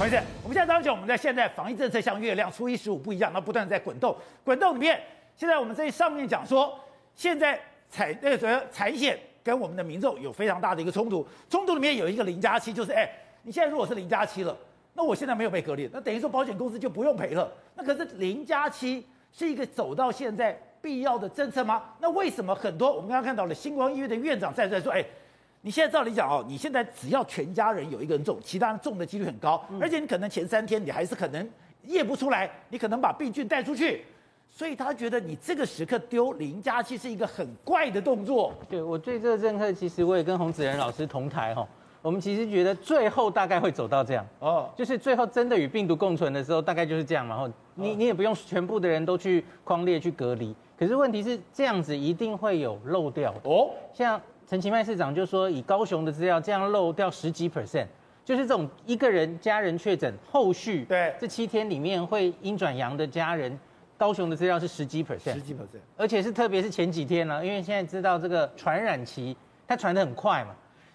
同学，我们现在当讲，我们在现在防疫政策像月亮初一十五不一样，那不断在滚动，滚动里面，现在我们在上面讲说，现在产那个产险跟我们的民众有非常大的一个冲突，冲突里面有一个零加七，就是哎，你现在如果是零加七了，那我现在没有被隔离，那等于说保险公司就不用赔了，那可是零加七是一个走到现在必要的政策吗？那为什么很多我们刚刚看到了星光医院的院长在在说，哎，你现在照理讲哦，你现在只要全家人有一个人中，其他人中的几率很高，而且你可能前三天你还是可能验不出来，你可能把病菌带出去，所以他觉得你这个时刻丢零加七是一个很怪的动作。对，我对这个政策，其实我也跟洪子仁老师同台哈，我们其实觉得最后大概会走到这样哦，就是最后真的与病毒共存的时候，大概就是这样嘛。然后你你也不用全部的人都去框列去隔离，可是问题是这样子一定会有漏掉哦，像。陈其迈市长就说，以高雄的资料，这样漏掉十几 percent，就是这种一个人家人确诊，后续对。这七天里面会阴转阳的家人，高雄的资料是十几 percent，十几 percent，而且是特别是前几天呢，因为现在知道这个传染期它传得很快嘛，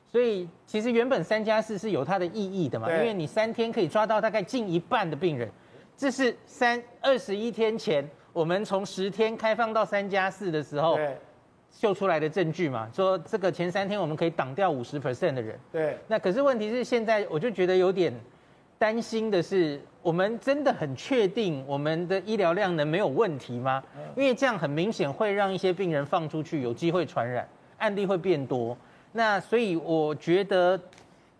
所以其实原本三加四是有它的意义的嘛，因为你三天可以抓到大概近一半的病人，这是三二十一天前我们从十天开放到三加四的时候。秀出来的证据嘛，说这个前三天我们可以挡掉五十 percent 的人。对。那可是问题是现在我就觉得有点担心的是，我们真的很确定我们的医疗量能没有问题吗？因为这样很明显会让一些病人放出去，有机会传染，案例会变多。那所以我觉得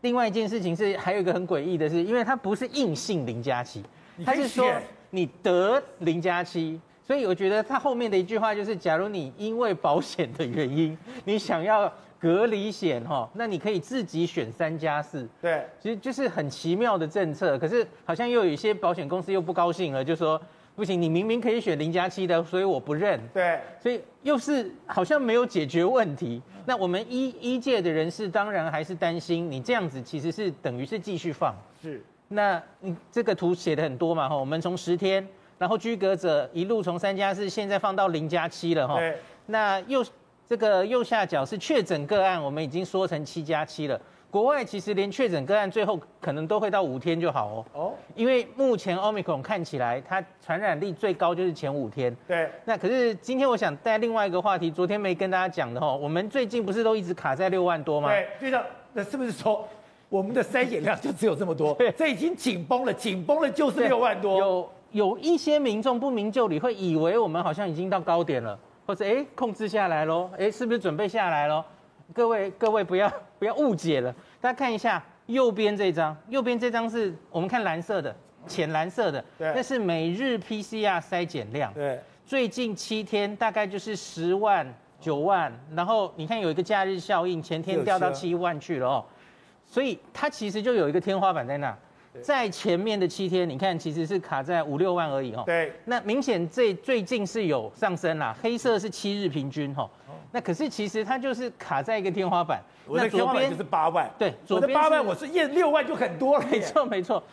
另外一件事情是，还有一个很诡异的是，因为它不是硬性零加七，它是说你得零加七。所以我觉得他后面的一句话就是：假如你因为保险的原因，你想要隔离险哈，那你可以自己选三加四。对，其实就是很奇妙的政策。可是好像又有一些保险公司又不高兴了，就说不行，你明明可以选零加七的，所以我不认。对，所以又是好像没有解决问题。那我们医医界的人士当然还是担心，你这样子其实是等于是继续放。是，那你这个图写的很多嘛哈，我们从十天。然后居隔者一路从三加四，现在放到零加七了哈。对。那右这个右下角是确诊个案，我们已经缩成七加七了。国外其实连确诊个案最后可能都会到五天就好哦。哦。因为目前 Omicron 看起来它传染力最高就是前五天。对。那可是今天我想带另外一个话题，昨天没跟大家讲的哈，我们最近不是都一直卡在六万多吗？对，队长，那是不是说我们的筛检量就只有这么多？对。这已经紧绷了，紧绷了就是六万多。有。有一些民众不明就里，会以为我们好像已经到高点了，或者哎控制下来喽，哎是不是准备下来喽？各位 各位不要 不要误解了，大家看一下右边这张，右边这张是我们看蓝色的，浅蓝色的，对，那是每日 PCR 筛检量，对，最近七天大概就是十万九万，然后你看有一个假日效应，前天掉到七万去了哦，所以它其实就有一个天花板在那。在前面的七天，你看其实是卡在五六万而已哦。对。那明显这最近是有上升啦，黑色是七日平均哈。那可是其实它就是卡在一个天花板。我的天花板就是八万。对，左边八万，我是验六万就很多了。没错没错。